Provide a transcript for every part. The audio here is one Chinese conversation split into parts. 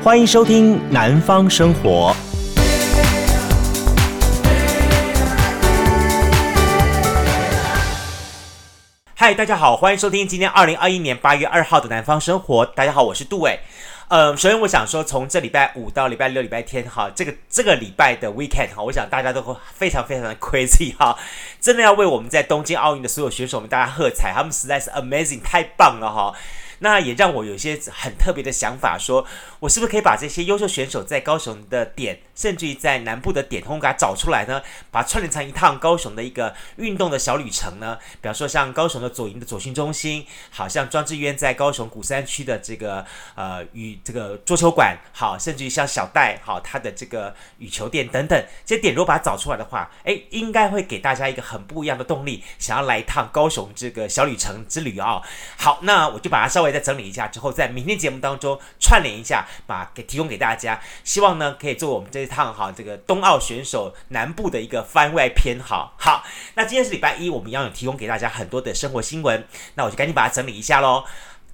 欢迎收听《南方生活》。嗨，大家好，欢迎收听今天二零二一年八月二号的《南方生活》。大家好，我是杜伟。呃，首先我想说，从这礼拜五到礼拜六、礼拜天，哈，这个这个礼拜的 weekend，哈，我想大家都会非常非常的 crazy，哈，真的要为我们在东京奥运的所有选手们大家喝彩，他们实在是 amazing，太棒了，哈。那也让我有些很特别的想法，说我是不是可以把这些优秀选手在高雄的点，甚至于在南部的点，通给它找出来呢？把串联成一趟高雄的一个运动的小旅程呢？比方说像高雄的左营的左训中心，好像庄智渊在高雄鼓山区的这个呃羽这个桌球馆，好，甚至于像小戴好他的这个羽球店等等这些点，如果把它找出来的话，诶，应该会给大家一个很不一样的动力，想要来一趟高雄这个小旅程之旅啊、哦。好，那我就把它稍微。再整理一下之后，在明天节目当中串联一下，把给提供给大家。希望呢可以作为我们这一趟哈这个冬奥选手南部的一个番外篇。好，好，那今天是礼拜一，我们一样有提供给大家很多的生活新闻。那我就赶紧把它整理一下喽。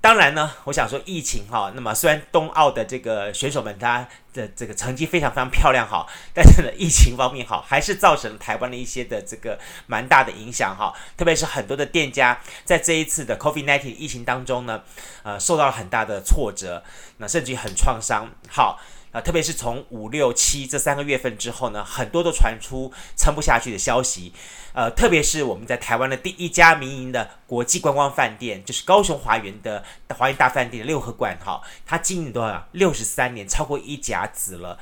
当然呢，我想说疫情哈，那么虽然冬奥的这个选手们他的这个成绩非常非常漂亮哈，但是呢疫情方面哈，还是造成了台湾的一些的这个蛮大的影响哈，特别是很多的店家在这一次的 COVID-19 疫情当中呢，呃，受到了很大的挫折，那甚至于很创伤。好。啊，特别是从五六七这三个月份之后呢，很多都传出撑不下去的消息。呃，特别是我们在台湾的第一家民营的国际观光饭店，就是高雄华园的华园大饭店六合馆，哈，它经营多少？六十三年，超过一甲子了。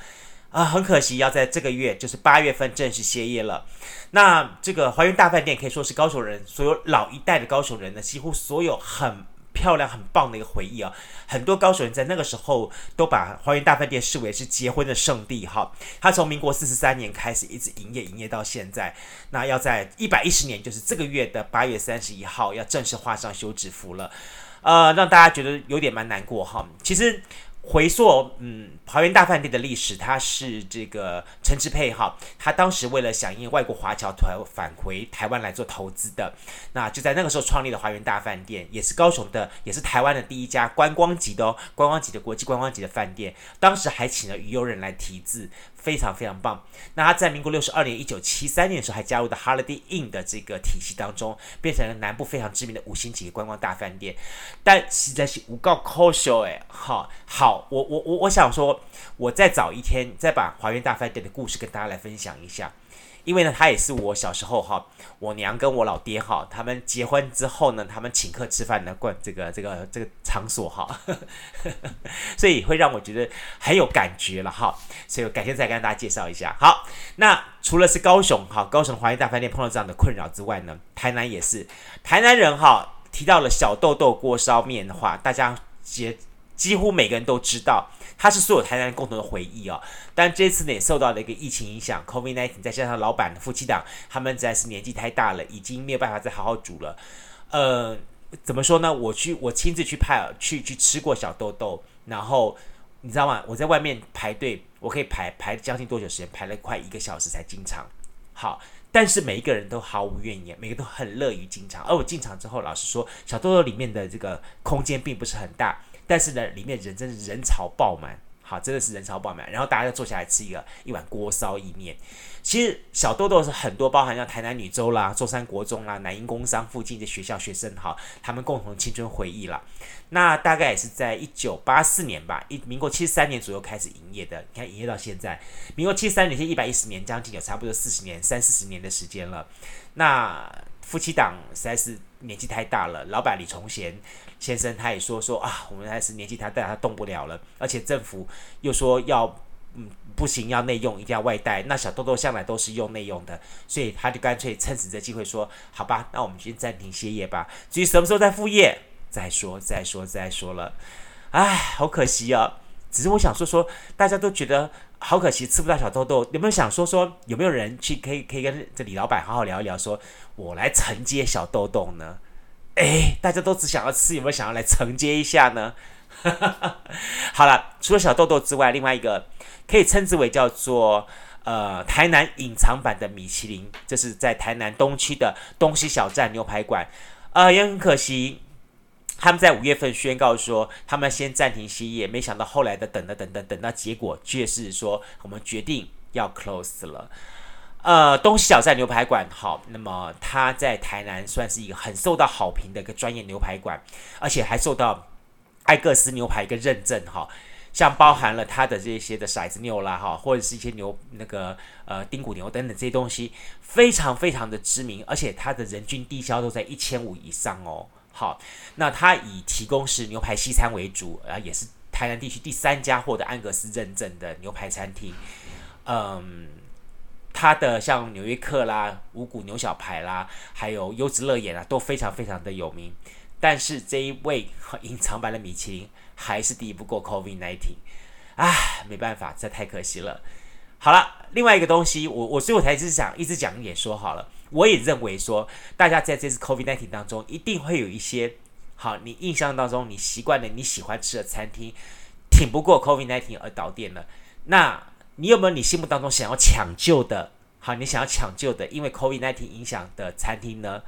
啊，很可惜，要在这个月，就是八月份正式歇业了。那这个华园大饭店可以说是高雄人所有老一代的高雄人呢，几乎所有很。漂亮很棒的一个回忆啊！很多高手人在那个时候都把花园大饭店视为是结婚的圣地哈。他从民国四十三年开始一直营业，营业到现在。那要在一百一十年，就是这个月的八月三十一号，要正式画上休止符了。呃，让大家觉得有点蛮难过哈。其实。回溯，嗯，华园大饭店的历史，它是这个陈志佩哈，他当时为了响应外国华侨团返回台湾来做投资的，那就在那个时候创立了华园大饭店，也是高雄的，也是台湾的第一家观光级的哦，观光级的国际观光级的饭店，当时还请了于悠人来题字。非常非常棒。那他在民国六十二年，一九七三年的时候，还加入的 Holiday Inn 的这个体系当中，变成了南部非常知名的五星级观光大饭店。但实在是无够可惜哎，好好，我我我我想说，我再早一天再把华园大饭店的故事跟大家来分享一下。因为呢，他也是我小时候哈，我娘跟我老爹哈，他们结婚之后呢，他们请客吃饭的惯这个这个这个场所哈，所以会让我觉得很有感觉了哈，所以我改天再跟大家介绍一下。好，那除了是高雄哈，高雄华园大饭店碰到这样的困扰之外呢，台南也是，台南人哈提到了小豆豆锅烧面的话，大家几几乎每个人都知道。它是所有台南人共同的回忆哦，但这次呢也受到了一个疫情影响，COVID-19 再加上老板夫妻档，他们实在是年纪太大了，已经没有办法再好好煮了。呃，怎么说呢？我去，我亲自去派去去吃过小豆豆，然后你知道吗？我在外面排队，我可以排排将近多久时间？排了快一个小时才进场。好，但是每一个人都毫无怨言，每个都很乐于进场。而我进场之后，老实说，小豆豆里面的这个空间并不是很大。但是呢，里面人真是人潮爆满，好，真的是人潮爆满。然后大家就坐下来吃一个一碗锅烧意面。其实小豆豆是很多，包含像台南女中啦、中山国中啦、南英工商附近的学校学生哈，他们共同青春回忆啦。那大概也是在一九八四年吧，一民国七十三年左右开始营业的。你看营业到现在，民国七十三年是一百一十年，将近有差不多四十年、三四十年的时间了。那夫妻档实在是年纪太大了，老板李崇贤。先生他也说说啊，我们还是年纪太大，他动不了了，而且政府又说要嗯不行，要内用，一定要外带。那小豆豆向来都是用内用的，所以他就干脆趁此这机会说，好吧，那我们先暂停歇业吧，至于什么时候再复业，再说再说再说了。唉，好可惜啊！只是我想说说，大家都觉得好可惜，吃不到小豆豆，有没有想说说，有没有人去可以可以跟这李老板好好聊一聊说，我来承接小豆豆呢？哎，大家都只想要吃，有没有想要来承接一下呢？好了，除了小豆豆之外，另外一个可以称之为叫做呃台南隐藏版的米其林，这是在台南东区的东西小站牛排馆。呃，也很可惜，他们在五月份宣告说，他们先暂停歇业，没想到后来的等的等等等到结果却是说，我们决定要 close 了。呃，东西小站牛排馆，好，那么它在台南算是一个很受到好评的一个专业牛排馆，而且还受到艾格斯牛排一个认证，哈，像包含了它的这些的骰子牛啦，哈，或者是一些牛那个呃丁骨牛等等这些东西，非常非常的知名，而且它的人均低消都在一千五以上哦，好，那它以提供是牛排西餐为主，啊，也是台南地区第三家获得安格斯认证的牛排餐厅，嗯。它的像纽约客啦、五谷牛小排啦，还有优质乐眼啊，都非常非常的有名。但是这一位 隐藏版的米其林还是敌不过 COVID-19，唉，没办法，这太可惜了。好了，另外一个东西，我我所以我才一直想一直讲一点说好了。我也认为说，大家在这次 COVID-19 当中，一定会有一些好，你印象当中你习惯的你喜欢吃的餐厅，挺不过 COVID-19 而倒店了。那你有没有你心目当中想要抢救的？好，你想要抢救的，因为 COVID-19 影响的餐厅呢？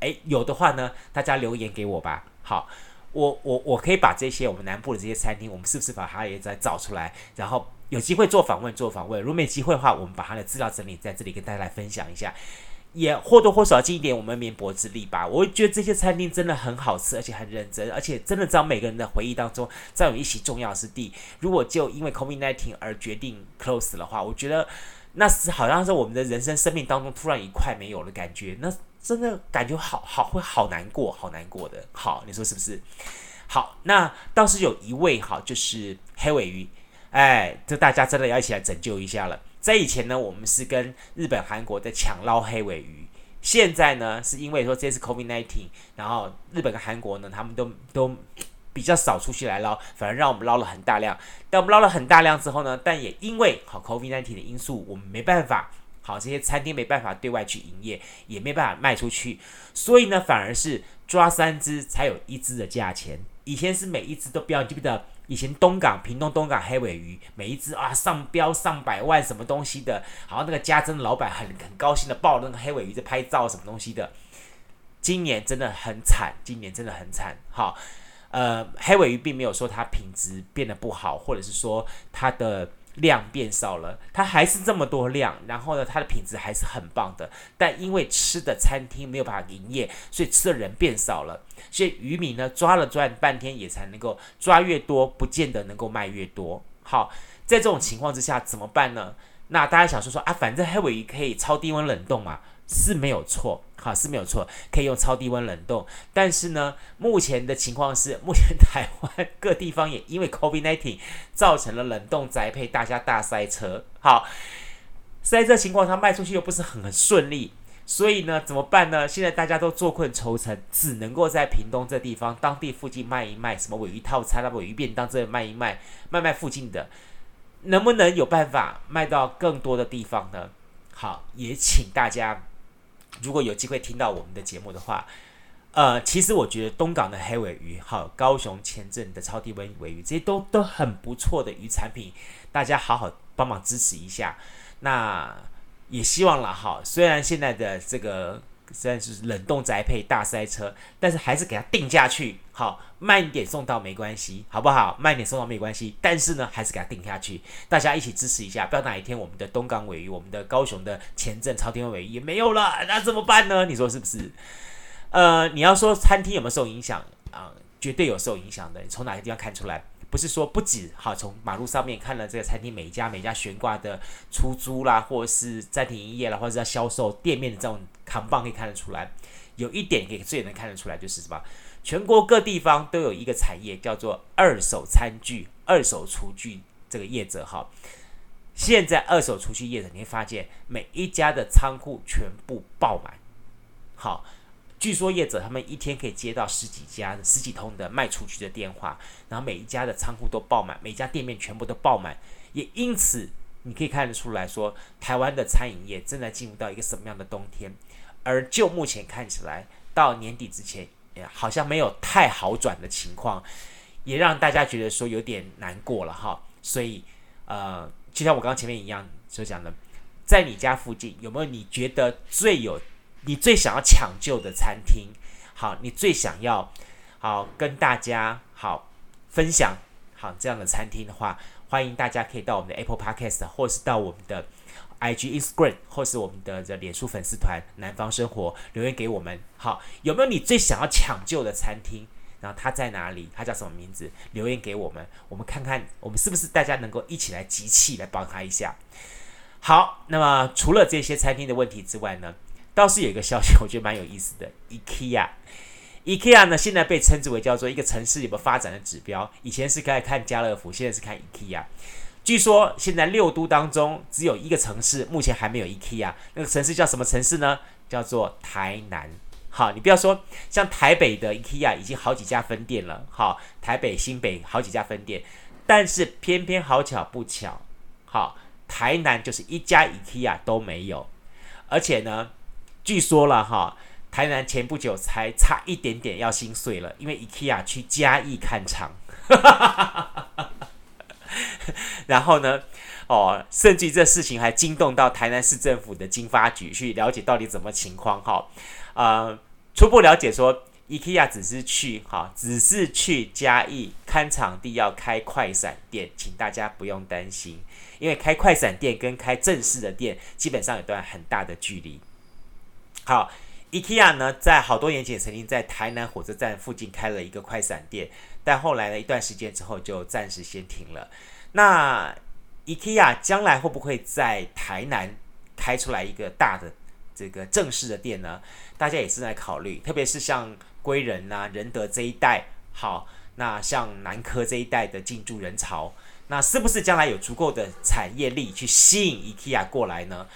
诶，有的话呢，大家留言给我吧。好，我我我可以把这些我们南部的这些餐厅，我们是不是把它也再找出来？然后有机会做访问，做访问。如果没机会的话，我们把它的资料整理在这里跟大家来分享一下，也或多或少尽一点我们绵薄之力吧。我觉得这些餐厅真的很好吃，而且很认真，而且真的在每个人的回忆当中占有一席重要之地。如果就因为 COVID-19 而决定 close 的话，我觉得那是好像是我们的人生生命当中突然一块没有了感觉，那真的感觉好好会好难过，好难过的。好，你说是不是？好，那倒是有一位哈，就是黑尾鱼，哎，这大家真的要一起来拯救一下了。在以前呢，我们是跟日本、韩国在抢捞黑尾鱼。现在呢，是因为说这次 COVID-19，然后日本跟韩国呢，他们都都比较少出去来捞，反而让我们捞了很大量。但我们捞了很大量之后呢，但也因为好 COVID-19 的因素，我们没办法，好这些餐厅没办法对外去营业，也没办法卖出去，所以呢，反而是抓三只才有一只的价钱。以前是每一只都标，记不得？以前东港、屏东东港黑尾鱼，每一只啊上标上百万什么东西的，好像那个家珍老板很很高兴的抱那个黑尾鱼在拍照什么东西的。今年真的很惨，今年真的很惨。好，呃，黑尾鱼并没有说它品质变得不好，或者是说它的。量变少了，它还是这么多量，然后呢，它的品质还是很棒的。但因为吃的餐厅没有办法营业，所以吃的人变少了。所以渔民呢抓了赚半天，也才能够抓越多，不见得能够卖越多。好，在这种情况之下怎么办呢？那大家想说说啊，反正黑尾鱼可以超低温冷冻嘛。是没有错，好，是没有错，可以用超低温冷冻。但是呢，目前的情况是，目前台湾各地方也因为 COVID-19 造成了冷冻宅配，大家大塞车。好，塞车情况它卖出去又不是很很顺利，所以呢，怎么办呢？现在大家都坐困愁城，只能够在屏东这地方当地附近卖一卖，什么尾鱼套餐、那鮪鱼便当这里卖一卖，卖卖附近的，能不能有办法卖到更多的地方呢？好，也请大家。如果有机会听到我们的节目的话，呃，其实我觉得东港的黑尾鱼，好，高雄前镇的超低温尾鱼，这些都都很不错的鱼产品，大家好好帮忙支持一下。那也希望了哈，虽然现在的这个。虽然是冷冻宅配大塞车，但是还是给它定下去，好，慢一点送到没关系，好不好？慢一点送到没关系，但是呢，还是给它定下去，大家一起支持一下，不要哪一天我们的东港尾鱼，我们的高雄的前镇朝天尾鱼也没有了，那怎么办呢？你说是不是？呃，你要说餐厅有没有受影响啊？绝对有受影响的，你从哪个地方看出来？不是说不止好，从马路上面看了这个餐厅每一家每一家悬挂的出租啦，或者是暂停营业啦，或者是要销售店面的这种扛棒可以看得出来。有一点可以最能看得出来就是什么？全国各地方都有一个产业叫做二手餐具、二手厨具这个业者哈。现在二手厨具业者你会发现每一家的仓库全部爆满，好。据说业者他们一天可以接到十几家、十几通的卖出去的电话，然后每一家的仓库都爆满，每一家店面全部都爆满。也因此，你可以看得出来说，台湾的餐饮业正在进入到一个什么样的冬天。而就目前看起来，到年底之前，好像没有太好转的情况，也让大家觉得说有点难过了哈。所以，呃，就像我刚刚前面一样所讲的，在你家附近有没有你觉得最有？你最想要抢救的餐厅，好，你最想要好跟大家好分享好这样的餐厅的话，欢迎大家可以到我们的 Apple Podcast，或是到我们的 IG Instagram，或是我们的这脸书粉丝团“南方生活”留言给我们。好，有没有你最想要抢救的餐厅？然后它在哪里？它叫什么名字？留言给我们，我们看看我们是不是大家能够一起来集气来帮他一下。好，那么除了这些餐厅的问题之外呢，倒是有一个消息，我觉得蛮有意思的。IKEA，IKEA 呢现在被称之为叫做一个城市有没有发展的指标。以前是该看家乐福，现在是看 IKEA。据说现在六都当中只有一个城市目前还没有 IKEA，那个城市叫什么城市呢？叫做台南。好，你不要说像台北的 IKEA 已经好几家分店了，好，台北、新北好几家分店，但是偏偏好巧不巧，好，台南就是一家 IKEA 都没有，而且呢，据说了哈，台南前不久才差一点点要心碎了，因为 IKEA 去嘉义看厂，然后呢，哦，甚至这事情还惊动到台南市政府的经发局去了解到底怎么情况，哈。呃，初步了解说，IKEA 只是去哈，只是去嘉义看场地，要开快闪店，请大家不用担心，因为开快闪店跟开正式的店基本上有段很大的距离。好，IKEA 呢，在好多年前曾经在台南火车站附近开了一个快闪店，但后来呢，一段时间之后就暂时先停了。那 IKEA 将来会不会在台南开出来一个大的？这个正式的店呢，大家也是在考虑，特别是像归仁呐、仁德这一带，好，那像南科这一带的进驻人潮，那是不是将来有足够的产业力去吸引 IKEA 过来呢？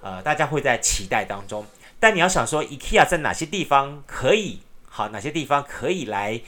呃，大家会在期待当中。但你要想说，IKEA 在哪些地方可以好，哪些地方可以来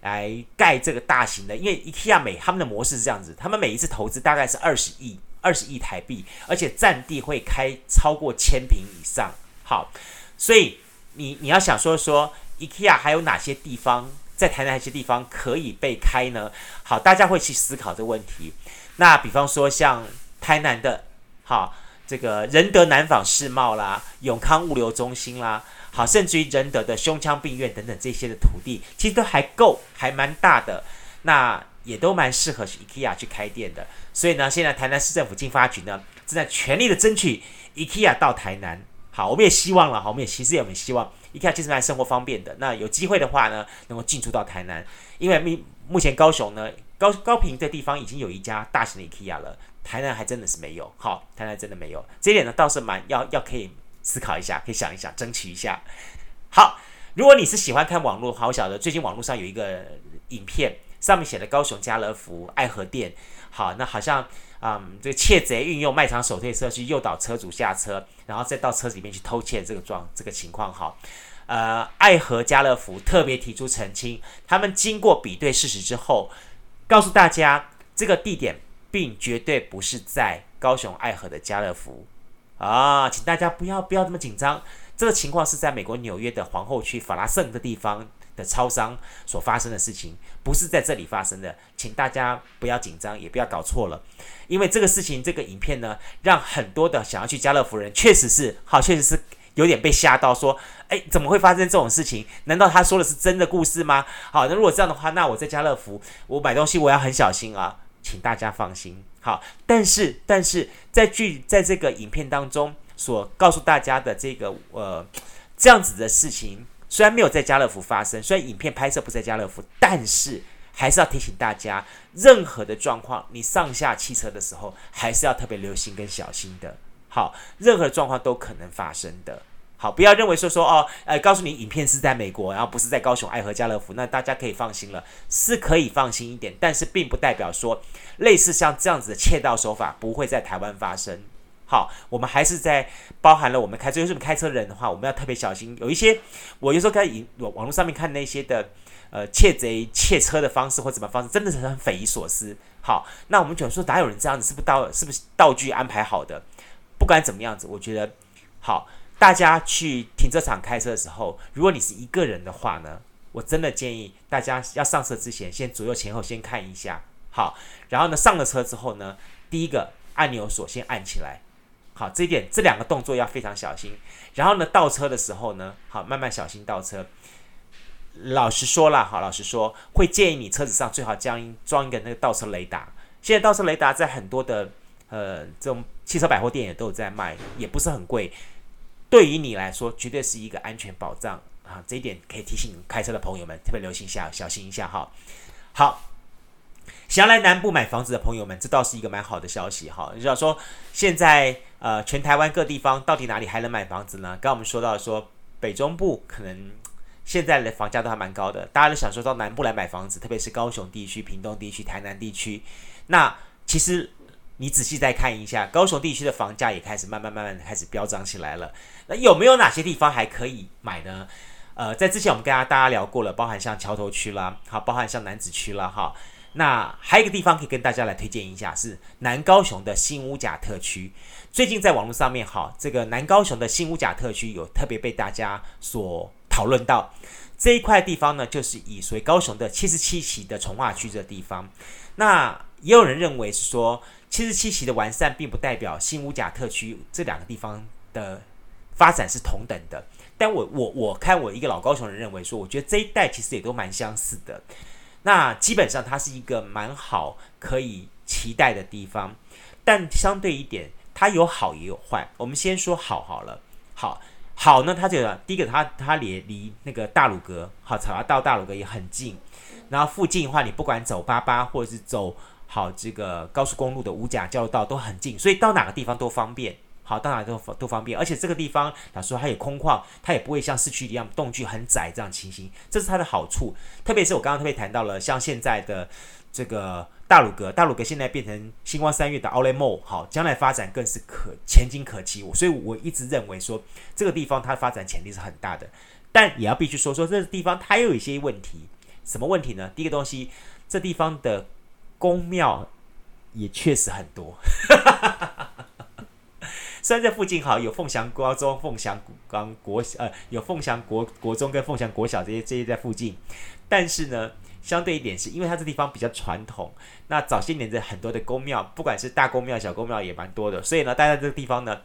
来盖这个大型的？因为 IKEA 每他们的模式是这样子，他们每一次投资大概是二十亿。二十亿台币，而且占地会开超过千坪以上。好，所以你你要想说说，IKEA 还有哪些地方在台南哪些地方可以被开呢？好，大家会去思考这个问题。那比方说像台南的，好，这个仁德南纺世贸啦，永康物流中心啦，好，甚至于仁德的胸腔病院等等这些的土地，其实都还够，还蛮大的。那也都蛮适合去 IKEA 去开店的。所以呢，现在台南市政府经发局呢正在全力的争取 IKEA 到台南。好，我们也希望了，好，我们也其实也很希望 IKEA 其实蛮生活方便的。那有机会的话呢，能够进驻到台南，因为目目前高雄呢高高平这地方已经有一家大型的 IKEA 了，台南还真的是没有。好，台南真的没有，这一点呢倒是蛮要要可以思考一下，可以想一想，争取一下。好，如果你是喜欢看网络，好，我晓得最近网络上有一个影片，上面写的高雄家乐福爱河店。好，那好像，嗯，这个窃贼运用卖场手推车去诱导车主下车，然后再到车子里面去偷窃这个状这个情况。好，呃，爱河家乐福特别提出澄清，他们经过比对事实之后，告诉大家这个地点并绝对不是在高雄爱河的家乐福啊，请大家不要不要这么紧张，这个情况是在美国纽约的皇后区法拉盛的地方。的超商所发生的事情不是在这里发生的，请大家不要紧张，也不要搞错了，因为这个事情，这个影片呢，让很多的想要去家乐福人确实是好，确实是有点被吓到，说，哎，怎么会发生这种事情？难道他说的是真的故事吗？好，那如果这样的话，那我在家乐福我买东西我要很小心啊，请大家放心。好，但是但是在剧在这个影片当中所告诉大家的这个呃这样子的事情。虽然没有在家乐福发生，虽然影片拍摄不在家乐福，但是还是要提醒大家，任何的状况，你上下汽车的时候，还是要特别留心跟小心的。好，任何状况都可能发生的。好，不要认为说说哦，呃，告诉你影片是在美国，然后不是在高雄爱河家乐福，那大家可以放心了，是可以放心一点，但是并不代表说类似像这样子的窃盗手法不会在台湾发生。好，我们还是在包含了我们开车，就是我们开车人的话，我们要特别小心。有一些，我有时候看网网络上面看那些的，呃，窃贼窃车的方式或怎么方式，真的是很匪夷所思。好，那我们就说哪有人这样子？是不是道是不是道具安排好的？不管怎么样子，我觉得好，大家去停车场开车的时候，如果你是一个人的话呢，我真的建议大家要上车之前，先左右前后先看一下。好，然后呢，上了车之后呢，第一个按钮锁先按起来。好，这一点这两个动作要非常小心。然后呢，倒车的时候呢，好，慢慢小心倒车。老实说了，好，老实说，会建议你车子上最好将装一个那个倒车雷达。现在倒车雷达在很多的呃这种汽车百货店也都有在卖，也不是很贵。对于你来说，绝对是一个安全保障啊！这一点可以提醒开车的朋友们特别留心一下，小心一下哈。好，想要来南部买房子的朋友们，这倒是一个蛮好的消息哈。你知道说，现在呃全台湾各地方到底哪里还能买房子呢？刚刚我们说到说北中部可能。现在的房价都还蛮高的，大家都想说到南部来买房子，特别是高雄地区、屏东地区、台南地区。那其实你仔细再看一下，高雄地区的房价也开始慢慢慢慢开始飙涨起来了。那有没有哪些地方还可以买呢？呃，在之前我们跟大家聊过了，包含像桥头区啦，好，包含像楠梓区啦，哈。那还有一个地方可以跟大家来推荐一下，是南高雄的新屋甲特区。最近在网络上面，哈，这个南高雄的新屋甲特区有特别被大家所。讨论到这一块地方呢，就是以所谓高雄的七十七期的从化区这个地方。那也有人认为是说，七十七期的完善并不代表新屋甲特区这两个地方的发展是同等的。但我我我看我一个老高雄人认为说，我觉得这一带其实也都蛮相似的。那基本上它是一个蛮好可以期待的地方，但相对一点，它有好也有坏。我们先说好好了，好。好呢，它这个第一个它，它它离离那个大鲁阁，好，草衙到大鲁阁也很近。然后附近的话，你不管走八八或者是走好这个高速公路的五甲交流道都很近，所以到哪个地方都方便。好，到哪都都方便。而且这个地方，老实说它也空旷，它也不会像市区一样动距很窄这样情形，这是它的好处。特别是我刚刚特别谈到了，像现在的这个。大鲁阁，大鲁阁现在变成星光三月的 Outlet Mall，好，将来发展更是可前景可期。所以我一直认为说，这个地方它的发展潜力是很大的，但也要必须说说这个地方它有一些问题。什么问题呢？第一个东西，这地方的宫庙也确实很多。虽然在附近好有凤翔高中、凤翔国国呃有凤翔国国中跟凤翔国小这些这些在附近，但是呢。相对一点是因为它这地方比较传统，那早些年的很多的宫庙，不管是大宫庙、小宫庙也蛮多的，所以呢，待在这个地方呢，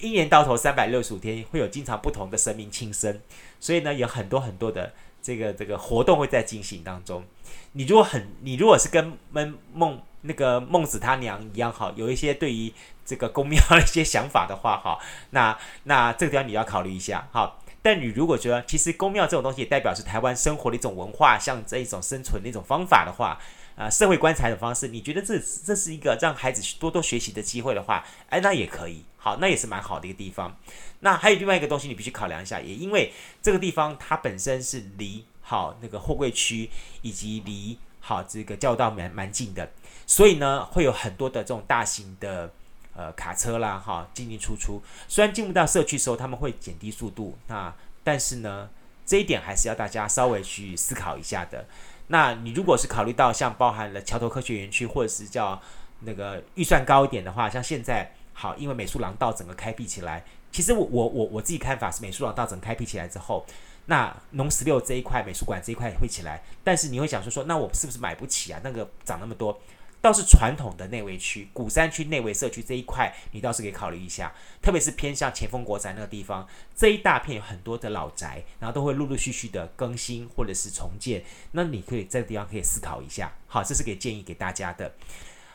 一年到头三百六十五天会有经常不同的神明庆生，所以呢，有很多很多的这个这个活动会在进行当中。你如果很，你如果是跟孟孟那个孟子他娘一样哈，有一些对于这个宫庙的一些想法的话哈，那那这个地方你要考虑一下哈。但你如果觉得，其实宫庙这种东西也代表是台湾生活的一种文化，像这一种生存的一种方法的话，啊、社会观察的方式，你觉得这这是一个让孩子多多学习的机会的话，哎，那也可以，好，那也是蛮好的一个地方。那还有另外一个东西，你必须考量一下，也因为这个地方它本身是离好那个货柜区以及离好这个交道蛮蛮近的，所以呢，会有很多的这种大型的。呃，卡车啦，哈，进进出出。虽然进不到社区的时候，他们会减低速度，那但是呢，这一点还是要大家稍微去思考一下的。那你如果是考虑到像包含了桥头科学园区，或者是叫那个预算高一点的话，像现在好，因为美术廊道整个开辟起来，其实我我我我自己看法是，美术廊道整个开辟起来之后，那农十六这一块美术馆这一块会起来，但是你会想说说，那我是不是买不起啊？那个涨那么多。倒是传统的内围区、鼓山区内围社区这一块，你倒是可以考虑一下，特别是偏向前锋国宅那个地方，这一大片有很多的老宅，然后都会陆陆续续的更新或者是重建，那你可以这个地方可以思考一下。好，这是给建议给大家的。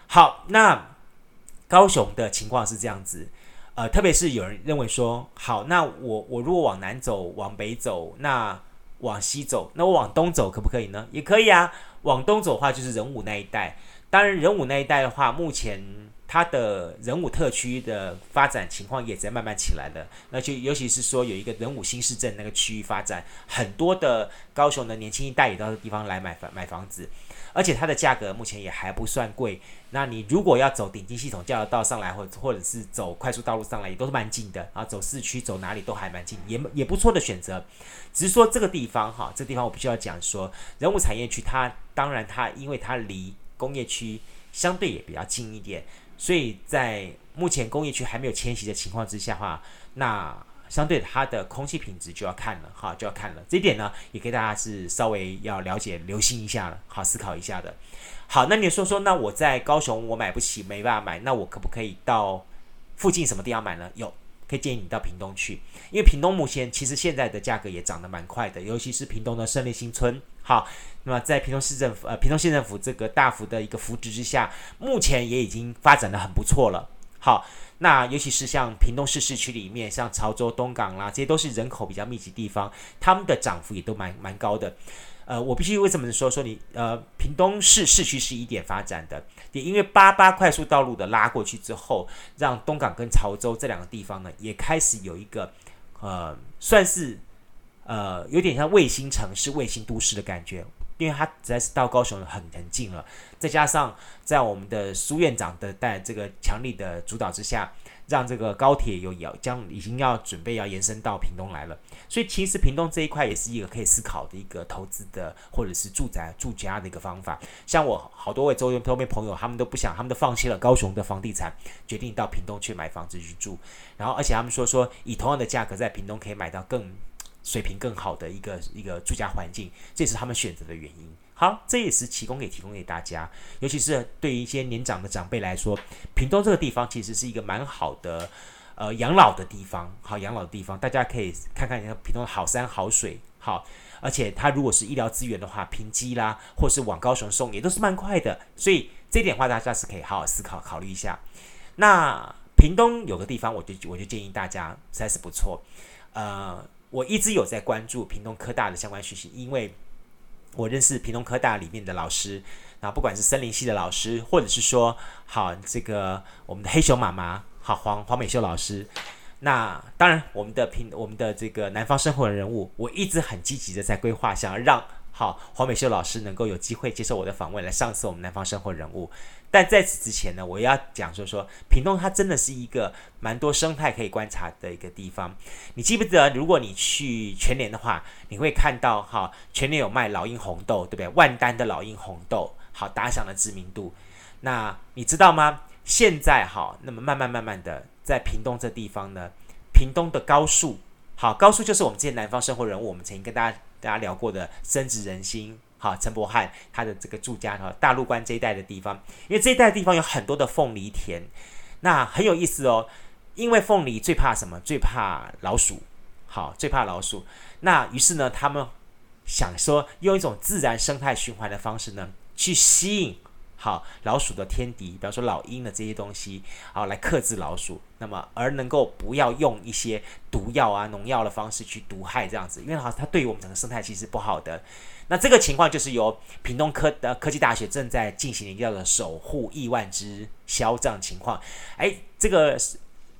好，那高雄的情况是这样子，呃，特别是有人认为说，好，那我我如果往南走、往北走，那往西走，那我往东走可不可以呢？也可以啊。往东走的话，就是仁武那一带。当然，仁武那一带的话，目前它的仁武特区的发展情况也在慢慢起来了。那就尤其是说有一个仁武新市镇那个区域发展，很多的高雄的年轻一代也到地方来买房买房子，而且它的价格目前也还不算贵。那你如果要走顶级系统交流道上来，或或者是走快速道路上来，也都是蛮近的啊。走市区走哪里都还蛮近，也也不错的选择。只是说这个地方哈，这地方我必须要讲说，人物产业区它当然它因为它离工业区相对也比较近一点，所以在目前工业区还没有迁徙的情况之下的话，那相对它的空气品质就要看了哈，就要看了。这一点呢，也给大家是稍微要了解、留心一下了，好思考一下的。好，那你说说，那我在高雄我买不起，没办法买，那我可不可以到附近什么地方买呢？有，可以建议你到屏东去，因为屏东目前其实现在的价格也涨得蛮快的，尤其是屏东的胜利新村。好，那么在屏东市政府呃屏东县政府这个大幅的一个扶植之下，目前也已经发展得很不错了。好，那尤其是像屏东市市区里面，像潮州、东港啦，这些都是人口比较密集地方，他们的涨幅也都蛮蛮高的。呃，我必须为什么说说你呃，屏东市市区是一点发展的，也因为八八快速道路的拉过去之后，让东港跟潮州这两个地方呢，也开始有一个呃，算是呃，有点像卫星城市、卫星都市的感觉，因为它实在是到高雄很很近了，再加上在我们的苏院长的带这个强力的主导之下。让这个高铁有要将已经要准备要延伸到屏东来了，所以其实屏东这一块也是一个可以思考的一个投资的或者是住宅住家的一个方法。像我好多位周边周边朋友，他们都不想，他们都放弃了高雄的房地产，决定到屏东去买房子去住。然后而且他们说说以同样的价格在屏东可以买到更水平更好的一个一个住家环境，这是他们选择的原因。好，这也是提供给提供给大家，尤其是对于一些年长的长辈来说，屏东这个地方其实是一个蛮好的，呃，养老的地方。好，养老的地方，大家可以看看，屏东好山好水，好，而且它如果是医疗资源的话，屏基啦，或是往高雄送也都是蛮快的。所以这点话，大家是可以好好思考考虑一下。那屏东有个地方，我就我就建议大家实在是不错。呃，我一直有在关注屏东科大的相关讯息，因为。我认识屏东科大里面的老师，那，不管是森林系的老师，或者是说好这个我们的黑熊妈妈，好黄黄美秀老师，那当然我们的屏我们的这个南方生活的人物，我一直很积极的在规划，想要让好黄美秀老师能够有机会接受我的访问，来上次我们南方生活人物。但在此之前呢，我要讲说说屏东，它真的是一个蛮多生态可以观察的一个地方。你记不记得，如果你去全年的话，你会看到哈，全年有卖老鹰红豆，对不对？万丹的老鹰红豆，好打响了知名度。那你知道吗？现在哈，那么慢慢慢慢的，在屏东这地方呢，屏东的高树，好高树就是我们之前南方生活人物，我们曾经跟大家大家聊过的深植人心。好，陈柏翰他的这个住家哈，大陆关这一带的地方，因为这一带的地方有很多的凤梨田，那很有意思哦。因为凤梨最怕什么？最怕老鼠。好，最怕老鼠。那于是呢，他们想说用一种自然生态循环的方式呢，去吸引。好，老鼠的天敌，比方说老鹰的这些东西，好来克制老鼠，那么而能够不要用一些毒药啊、农药的方式去毒害这样子，因为好它对于我们整个生态其实不好的。那这个情况就是由屏东科的科技大学正在进行一个叫做“守护亿万只枭”这样情况。哎，这个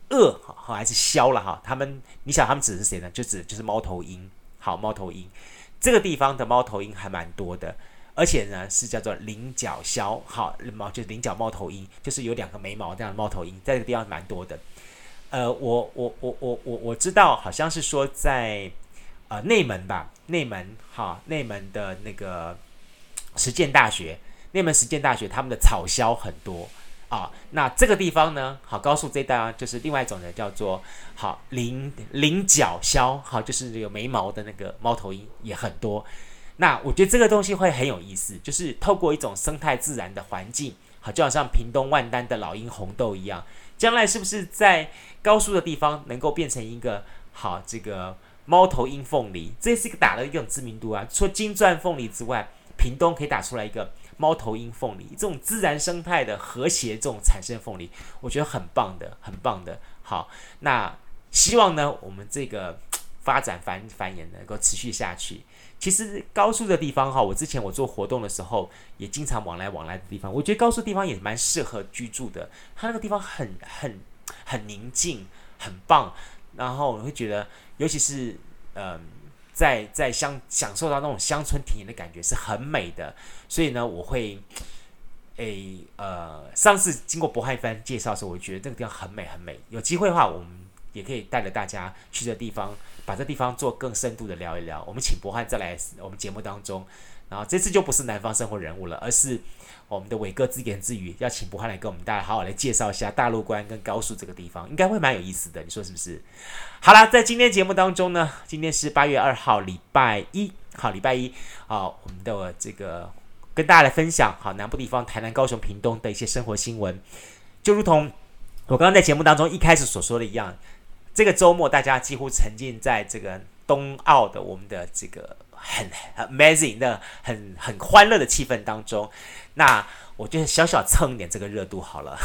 鳄好还是枭了哈？他们你想他们指的是谁呢？就指就是猫头鹰。好，猫头鹰这个地方的猫头鹰还蛮多的。而且呢，是叫做菱角鸮，好，猫就是菱角猫头鹰，就是有两个眉毛这样的猫头鹰，在这个地方蛮多的。呃，我我我我我我知道，好像是说在呃内门吧，内门哈，内门的那个实践大学，内门实践大学他们的草鸮很多啊。那这个地方呢，好，高速这一带啊，就是另外一种的叫做好菱菱角鸮，好，就是有眉毛的那个猫头鹰也很多。那我觉得这个东西会很有意思，就是透过一种生态自然的环境，好，就好像屏东万丹的老鹰红豆一样，将来是不是在高树的地方能够变成一个好这个猫头鹰凤梨？这是一个打了一种知名度啊。除了金钻凤梨之外，屏东可以打出来一个猫头鹰凤梨，这种自然生态的和谐这种产生凤梨，我觉得很棒的，很棒的。好，那希望呢，我们这个发展繁繁衍能够持续下去。其实高速的地方哈，我之前我做活动的时候也经常往来往来的地方，我觉得高速地方也蛮适合居住的。它那个地方很很很宁静，很棒。然后我会觉得，尤其是嗯、在在乡享受到那种乡村田园的感觉是很美的。所以呢，我会诶呃，上次经过柏翰一番介绍的时候，我觉得这个地方很美很美。有机会的话，我们也可以带着大家去这地方。把这地方做更深度的聊一聊，我们请柏翰再来我们节目当中，然后这次就不是南方生活人物了，而是我们的伟哥自言自语，要请柏翰来跟我们大家好好来介绍一下大陆关跟高速这个地方，应该会蛮有意思的，你说是不是？好了，在今天节目当中呢，今天是八月二号，礼拜一，好，礼拜一，好，我们的这个跟大家来分享，好，南部地方台南、高雄、屏东的一些生活新闻，就如同我刚刚在节目当中一开始所说的一样。这个周末大家几乎沉浸在这个冬奥的我们的这个很，amazing 的很很欢乐的气氛当中，那。我就小小蹭一点这个热度好了，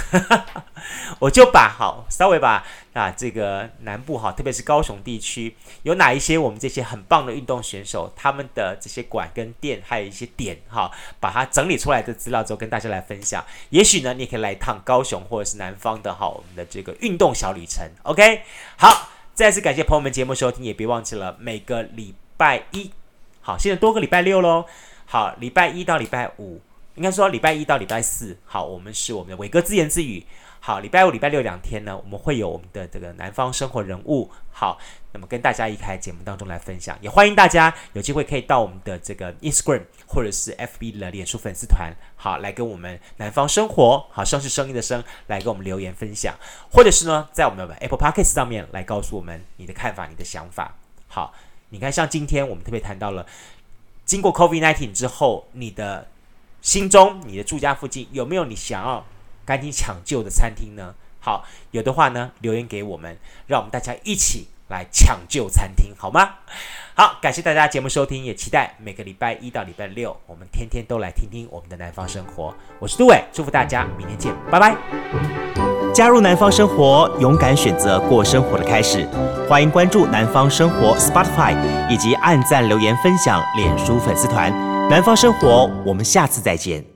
我就把好稍微把啊这个南部哈，特别是高雄地区有哪一些我们这些很棒的运动选手，他们的这些馆跟店，还有一些点哈，把它整理出来的资料之后跟大家来分享。也许呢，你也可以来一趟高雄或者是南方的哈，我们的这个运动小旅程。OK，好，再次感谢朋友们节目收听，也别忘记了每个礼拜一，好，现在多个礼拜六喽，好，礼拜一到礼拜五。应该说礼拜一到礼拜四，好，我们是我们的伟哥自言自语。好，礼拜五、礼拜六两天呢，我们会有我们的这个南方生活人物。好，那么跟大家一开节目当中来分享，也欢迎大家有机会可以到我们的这个 Instagram 或者是 FB 的脸书粉丝团，好，来跟我们南方生活，好，声是声音的声，来跟我们留言分享，或者是呢，在我们的 Apple Podcast 上面来告诉我们你的看法、你的想法。好，你看，像今天我们特别谈到了，经过 COVID-19 之后，你的。心中，你的住家附近有没有你想要赶紧抢救的餐厅呢？好，有的话呢，留言给我们，让我们大家一起来抢救餐厅，好吗？好，感谢大家节目收听，也期待每个礼拜一到礼拜六，我们天天都来听听我们的南方生活。我是杜伟，祝福大家，明天见，拜拜。加入南方生活，勇敢选择过生活的开始。欢迎关注南方生活 Spotify，以及按赞留言分享脸书粉丝团。南方生活，我们下次再见。